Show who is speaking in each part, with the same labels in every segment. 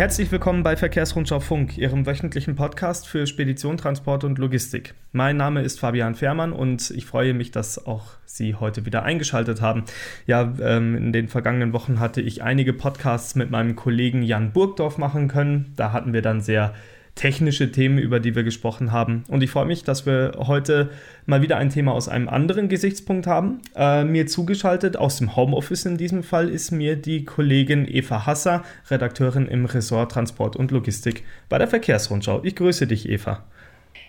Speaker 1: Herzlich willkommen bei Verkehrsrundschau Funk, Ihrem wöchentlichen Podcast für Spedition, Transport und Logistik. Mein Name ist Fabian Fehrmann und ich freue mich, dass auch Sie heute wieder eingeschaltet haben. Ja, ähm, in den vergangenen Wochen hatte ich einige Podcasts mit meinem Kollegen Jan Burgdorf machen können. Da hatten wir dann sehr technische Themen, über die wir gesprochen haben. Und ich freue mich, dass wir heute mal wieder ein Thema aus einem anderen Gesichtspunkt haben. Äh, mir zugeschaltet, aus dem Homeoffice in diesem Fall, ist mir die Kollegin Eva Hasser, Redakteurin im Ressort Transport und Logistik bei der Verkehrsrundschau. Ich grüße dich, Eva.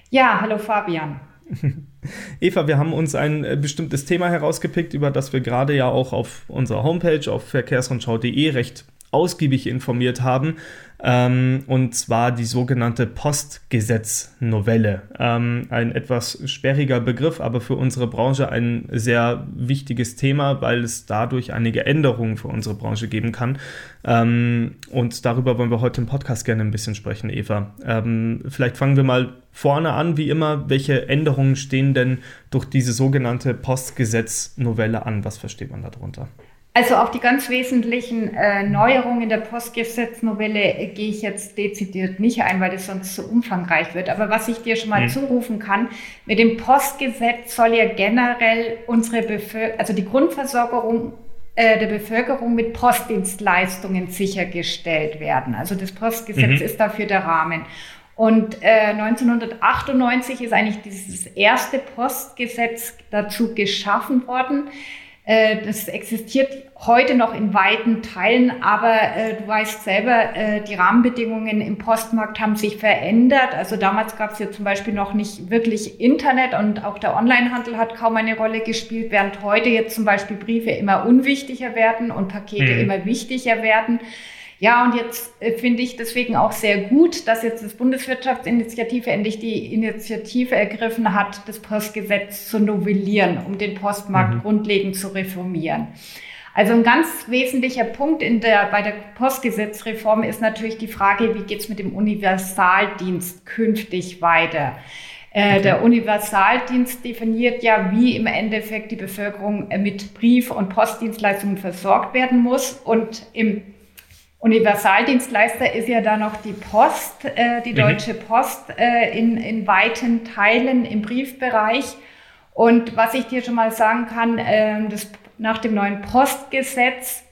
Speaker 2: Ja, hallo Fabian.
Speaker 1: Eva, wir haben uns ein äh, bestimmtes Thema herausgepickt, über das wir gerade ja auch auf unserer Homepage auf verkehrsrundschau.de recht ausgiebig informiert haben ähm, und zwar die sogenannte Postgesetznovelle. Ähm, ein etwas sperriger Begriff, aber für unsere Branche ein sehr wichtiges Thema, weil es dadurch einige Änderungen für unsere Branche geben kann. Ähm, und darüber wollen wir heute im Podcast gerne ein bisschen sprechen, Eva. Ähm, vielleicht fangen wir mal vorne an, wie immer. Welche Änderungen stehen denn durch diese sogenannte Postgesetznovelle an? Was versteht man darunter?
Speaker 2: Also auf die ganz wesentlichen äh, Neuerungen der Postgesetznovelle äh, gehe ich jetzt dezidiert nicht ein, weil das sonst zu umfangreich wird. Aber was ich dir schon mal mhm. zurufen kann, mit dem Postgesetz soll ja generell unsere Bevölkerung, also die Grundversorgung äh, der Bevölkerung mit Postdienstleistungen sichergestellt werden. Also das Postgesetz mhm. ist dafür der Rahmen. Und äh, 1998 ist eigentlich dieses erste Postgesetz dazu geschaffen worden. Äh, das existiert heute noch in weiten Teilen, aber äh, du weißt selber, äh, die Rahmenbedingungen im Postmarkt haben sich verändert. Also damals gab es ja zum Beispiel noch nicht wirklich Internet und auch der Onlinehandel hat kaum eine Rolle gespielt, während heute jetzt zum Beispiel Briefe immer unwichtiger werden und Pakete mhm. immer wichtiger werden. Ja, und jetzt äh, finde ich deswegen auch sehr gut, dass jetzt das Bundeswirtschaftsinitiative endlich die Initiative ergriffen hat, das Postgesetz zu novellieren, um den Postmarkt mhm. grundlegend zu reformieren. Also ein ganz wesentlicher Punkt in der, bei der Postgesetzreform ist natürlich die Frage, wie geht's mit dem Universaldienst künftig weiter? Äh, okay. Der Universaldienst definiert ja, wie im Endeffekt die Bevölkerung mit Brief- und Postdienstleistungen versorgt werden muss. Und im Universaldienstleister ist ja da noch die Post, äh, die mhm. Deutsche Post äh, in, in weiten Teilen im Briefbereich. Und was ich dir schon mal sagen kann, äh, das, nach dem neuen Postgesetz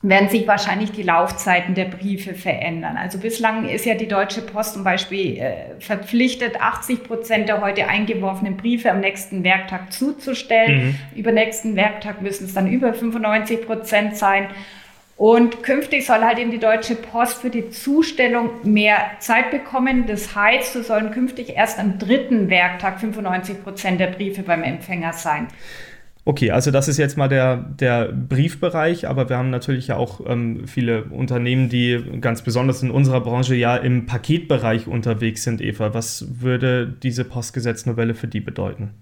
Speaker 2: werden sich wahrscheinlich die Laufzeiten der Briefe verändern. Also bislang ist ja die Deutsche Post zum Beispiel äh, verpflichtet, 80 Prozent der heute eingeworfenen Briefe am nächsten Werktag zuzustellen. Mhm. Über nächsten Werktag müssen es dann über 95 Prozent sein. Und künftig soll halt eben die Deutsche Post für die Zustellung mehr Zeit bekommen. Das heißt, es sollen künftig erst am dritten Werktag 95 Prozent der Briefe beim Empfänger sein.
Speaker 1: Okay, also das ist jetzt mal der, der Briefbereich, aber wir haben natürlich ja auch ähm, viele Unternehmen, die ganz besonders in unserer Branche ja im Paketbereich unterwegs sind, Eva. Was würde diese Postgesetznovelle für die bedeuten?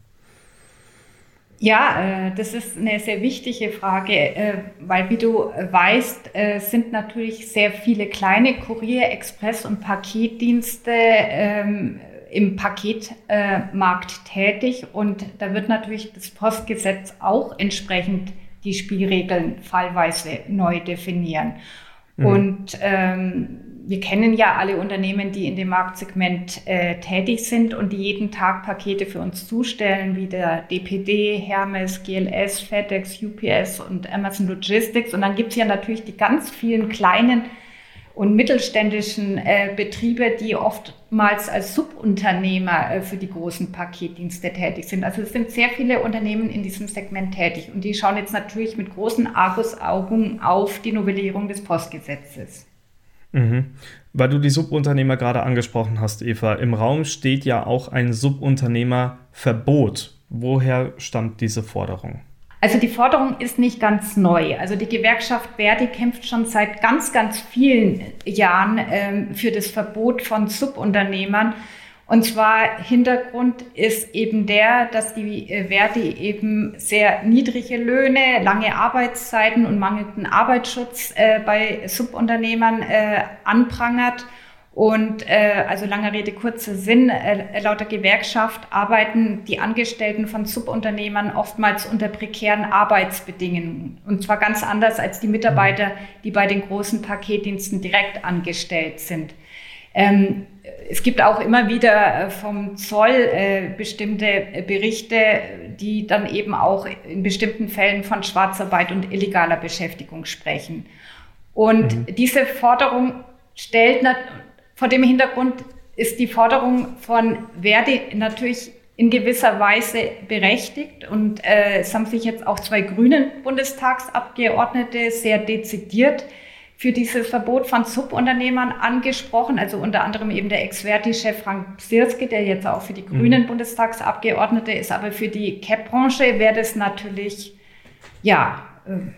Speaker 2: Ja, äh, das ist eine sehr wichtige Frage, äh, weil wie du weißt, äh, sind natürlich sehr viele kleine Kurier-, Express- und Paketdienste ähm, im Paketmarkt tätig und da wird natürlich das Postgesetz auch entsprechend die Spielregeln fallweise neu definieren. Mhm. Und ähm, wir kennen ja alle Unternehmen, die in dem Marktsegment äh, tätig sind und die jeden Tag Pakete für uns zustellen, wie der DPD, Hermes, GLS, FedEx, UPS und Amazon Logistics. Und dann gibt es ja natürlich die ganz vielen kleinen und mittelständischen äh, Betriebe, die oftmals als Subunternehmer äh, für die großen Paketdienste tätig sind. Also es sind sehr viele Unternehmen in diesem Segment tätig und die schauen jetzt natürlich mit großen Argusaugen auf die Novellierung des Postgesetzes.
Speaker 1: Mhm. Weil du die Subunternehmer gerade angesprochen hast, Eva, im Raum steht ja auch ein Subunternehmerverbot. Woher stammt diese Forderung?
Speaker 2: Also die Forderung ist nicht ganz neu. Also die Gewerkschaft Verdi kämpft schon seit ganz, ganz vielen Jahren ähm, für das Verbot von Subunternehmern. Und zwar Hintergrund ist eben der, dass die äh, Verdi eben sehr niedrige Löhne, lange Arbeitszeiten und mangelnden Arbeitsschutz äh, bei Subunternehmern äh, anprangert Und äh, also langer Rede, kurzer Sinn, äh, laut Gewerkschaft arbeiten die Angestellten von Subunternehmern oftmals unter prekären Arbeitsbedingungen. Und zwar ganz anders als die Mitarbeiter, die bei den großen Paketdiensten direkt angestellt sind. Ähm, es gibt auch immer wieder äh, vom Zoll äh, bestimmte Berichte, die dann eben auch in bestimmten Fällen von Schwarzarbeit und illegaler Beschäftigung sprechen. Und mhm. diese Forderung stellt vor dem Hintergrund ist die Forderung von Verdi natürlich in gewisser Weise berechtigt. Und äh, es haben sich jetzt auch zwei grünen Bundestagsabgeordnete sehr dezidiert für dieses Verbot von Subunternehmern angesprochen. Also unter anderem eben der Ex-Verti-Chef Frank Psirski, der jetzt auch für die grünen mhm. Bundestagsabgeordnete ist. Aber für die CAP-Branche wäre das natürlich, ja, äh,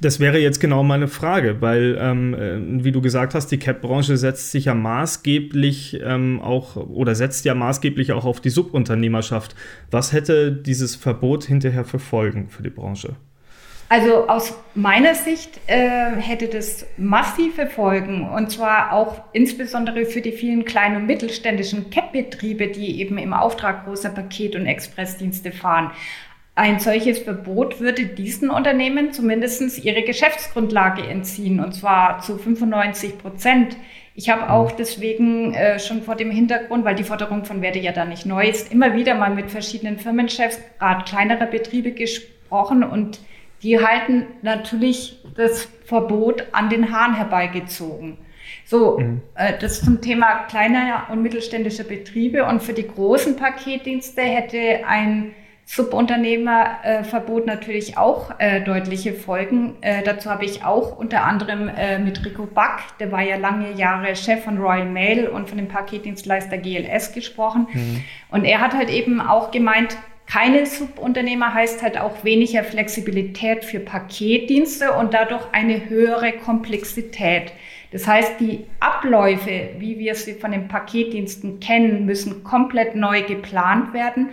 Speaker 1: das wäre jetzt genau meine Frage, weil, ähm, äh, wie du gesagt hast, die Cap-Branche setzt sich ja maßgeblich ähm, auch oder setzt ja maßgeblich auch auf die Subunternehmerschaft. Was hätte dieses Verbot hinterher für Folgen für die Branche?
Speaker 2: Also aus meiner Sicht äh, hätte das massive Folgen und zwar auch insbesondere für die vielen kleinen und mittelständischen CAP-Betriebe, die eben im Auftrag großer Paket- und Expressdienste fahren. Ein solches Verbot würde diesen Unternehmen zumindest ihre Geschäftsgrundlage entziehen, und zwar zu 95 Prozent. Ich habe auch mhm. deswegen äh, schon vor dem Hintergrund, weil die Forderung von Werde ja da nicht neu ist, immer wieder mal mit verschiedenen Firmenchefs, gerade kleinerer Betriebe gesprochen und die halten natürlich das Verbot an den Haaren herbeigezogen. So, mhm. äh, das zum Thema kleiner und mittelständischer Betriebe und für die großen Paketdienste hätte ein Subunternehmerverbot natürlich auch äh, deutliche Folgen. Äh, dazu habe ich auch unter anderem äh, mit Rico Back, der war ja lange Jahre Chef von Royal Mail und von dem Paketdienstleister GLS gesprochen. Mhm. Und er hat halt eben auch gemeint, keine Subunternehmer heißt halt auch weniger Flexibilität für Paketdienste und dadurch eine höhere Komplexität. Das heißt, die Abläufe, wie wir sie von den Paketdiensten kennen, müssen komplett neu geplant werden.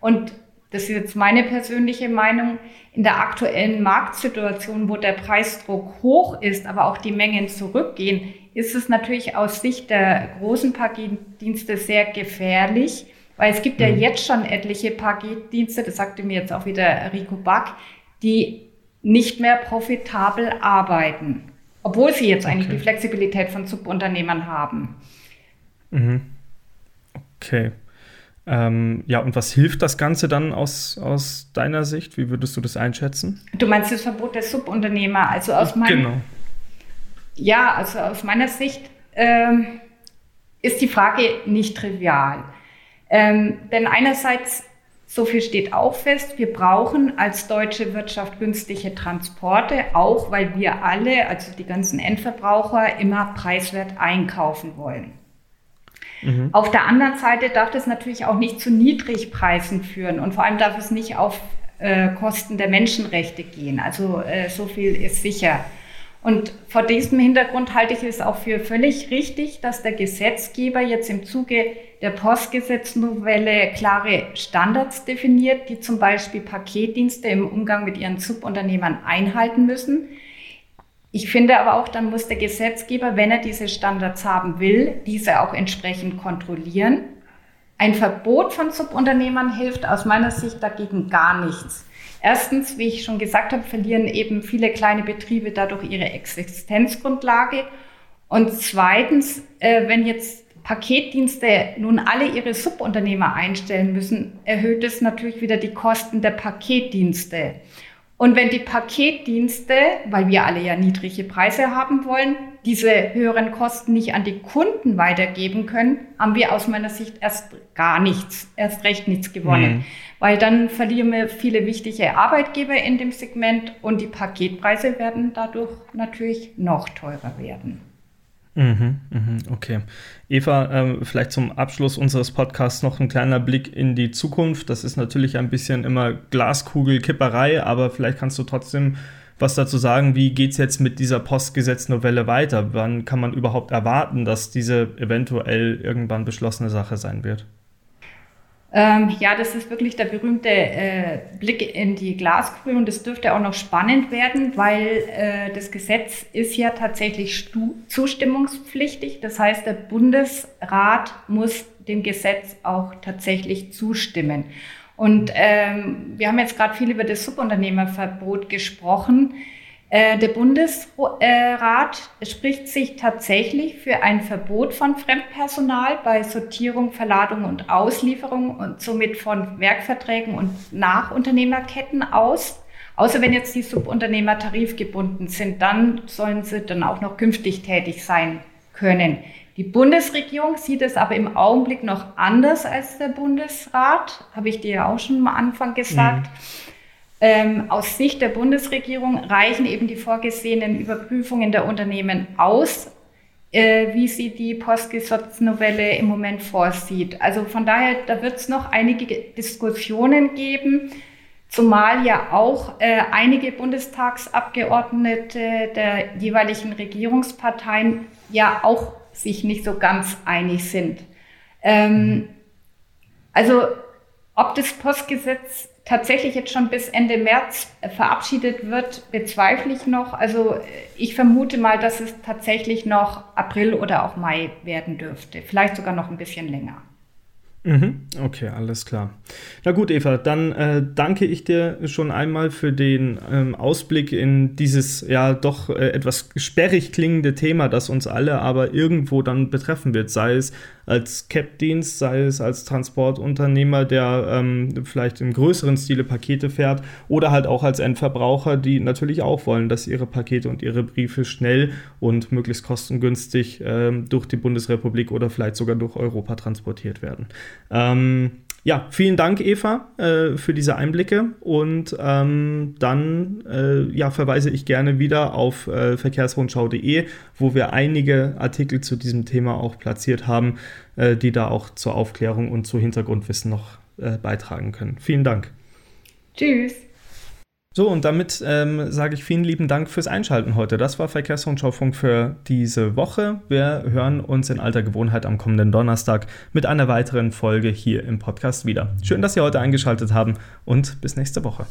Speaker 2: Und das ist jetzt meine persönliche Meinung, in der aktuellen Marktsituation, wo der Preisdruck hoch ist, aber auch die Mengen zurückgehen, ist es natürlich aus Sicht der großen Paketdienste sehr gefährlich, weil es gibt ja mhm. jetzt schon etliche Paketdienste, das sagte mir jetzt auch wieder Rico Back, die nicht mehr profitabel arbeiten, obwohl sie jetzt eigentlich okay. die Flexibilität von Subunternehmern haben.
Speaker 1: Mhm. Okay. Ähm, ja, und was hilft das Ganze dann aus, aus deiner Sicht? Wie würdest du das einschätzen?
Speaker 2: Du meinst das Verbot der Subunternehmer? Also aus meiner genau. Ja, also aus meiner Sicht ähm, ist die Frage nicht trivial. Ähm, denn einerseits, so viel steht auch fest, wir brauchen als deutsche Wirtschaft günstige Transporte, auch weil wir alle, also die ganzen Endverbraucher, immer preiswert einkaufen wollen. Mhm. Auf der anderen Seite darf das natürlich auch nicht zu Niedrigpreisen führen und vor allem darf es nicht auf äh, Kosten der Menschenrechte gehen. Also äh, so viel ist sicher. Und vor diesem Hintergrund halte ich es auch für völlig richtig, dass der Gesetzgeber jetzt im Zuge der Postgesetznovelle klare Standards definiert, die zum Beispiel Paketdienste im Umgang mit ihren Subunternehmern einhalten müssen. Ich finde aber auch, dann muss der Gesetzgeber, wenn er diese Standards haben will, diese auch entsprechend kontrollieren. Ein Verbot von Subunternehmern hilft aus meiner Sicht dagegen gar nichts. Erstens, wie ich schon gesagt habe, verlieren eben viele kleine Betriebe dadurch ihre Existenzgrundlage. Und zweitens, äh, wenn jetzt Paketdienste nun alle ihre Subunternehmer einstellen müssen, erhöht es natürlich wieder die Kosten der Paketdienste. Und wenn die Paketdienste, weil wir alle ja niedrige Preise haben wollen, diese höheren Kosten nicht an die Kunden weitergeben können, haben wir aus meiner Sicht erst gar nichts, erst recht nichts gewonnen. Mhm. Weil dann verlieren wir viele wichtige Arbeitgeber in dem Segment und die Paketpreise werden dadurch natürlich noch teurer werden.
Speaker 1: Mhm, mhm, okay. Eva, äh, vielleicht zum Abschluss unseres Podcasts noch ein kleiner Blick in die Zukunft. Das ist natürlich ein bisschen immer Glaskugelkipperei, aber vielleicht kannst du trotzdem was dazu sagen, wie geht es jetzt mit dieser Postgesetznovelle weiter? Wann kann man überhaupt erwarten, dass diese eventuell irgendwann beschlossene Sache sein wird?
Speaker 2: Ähm, ja, das ist wirklich der berühmte äh, Blick in die Glaskugel und das dürfte auch noch spannend werden, weil äh, das Gesetz ist ja tatsächlich zustimmungspflichtig. Das heißt, der Bundesrat muss dem Gesetz auch tatsächlich zustimmen. Und ähm, wir haben jetzt gerade viel über das Subunternehmerverbot gesprochen. Äh, der Bundesrat spricht sich tatsächlich für ein Verbot von Fremdpersonal bei Sortierung, Verladung und Auslieferung und somit von Werkverträgen und Nachunternehmerketten aus. Außer wenn jetzt die Subunternehmer tarifgebunden sind, dann sollen sie dann auch noch künftig tätig sein können. Die Bundesregierung sieht es aber im Augenblick noch anders als der Bundesrat, habe ich dir ja auch schon am Anfang gesagt. Mhm. Ähm, aus Sicht der Bundesregierung reichen eben die vorgesehenen Überprüfungen der Unternehmen aus, äh, wie sie die Postgesetznovelle im Moment vorsieht. Also von daher, da wird es noch einige Diskussionen geben, zumal ja auch äh, einige Bundestagsabgeordnete der jeweiligen Regierungsparteien ja auch sich nicht so ganz einig sind. Ähm, also ob das Postgesetz tatsächlich jetzt schon bis Ende März verabschiedet wird, bezweifle ich noch. Also ich vermute mal, dass es tatsächlich noch April oder auch Mai werden dürfte. Vielleicht sogar noch ein bisschen länger.
Speaker 1: Mhm. Okay, alles klar. Na gut, Eva, dann äh, danke ich dir schon einmal für den ähm, Ausblick in dieses ja doch äh, etwas sperrig klingende Thema, das uns alle aber irgendwo dann betreffen wird, sei es als Cap-Dienst, sei es als Transportunternehmer, der ähm, vielleicht im größeren Stile Pakete fährt oder halt auch als Endverbraucher, die natürlich auch wollen, dass ihre Pakete und ihre Briefe schnell und möglichst kostengünstig ähm, durch die Bundesrepublik oder vielleicht sogar durch Europa transportiert werden. Ähm, ja, vielen Dank, Eva, äh, für diese Einblicke. Und ähm, dann äh, ja, verweise ich gerne wieder auf äh, verkehrsrundschau.de, wo wir einige Artikel zu diesem Thema auch platziert haben, äh, die da auch zur Aufklärung und zu Hintergrundwissen noch äh, beitragen können. Vielen Dank.
Speaker 2: Tschüss.
Speaker 1: So, und damit ähm, sage ich vielen lieben Dank fürs Einschalten heute. Das war Verkehrsrundschaufunk für diese Woche. Wir hören uns in alter Gewohnheit am kommenden Donnerstag mit einer weiteren Folge hier im Podcast wieder. Schön, dass Sie heute eingeschaltet haben und bis nächste Woche.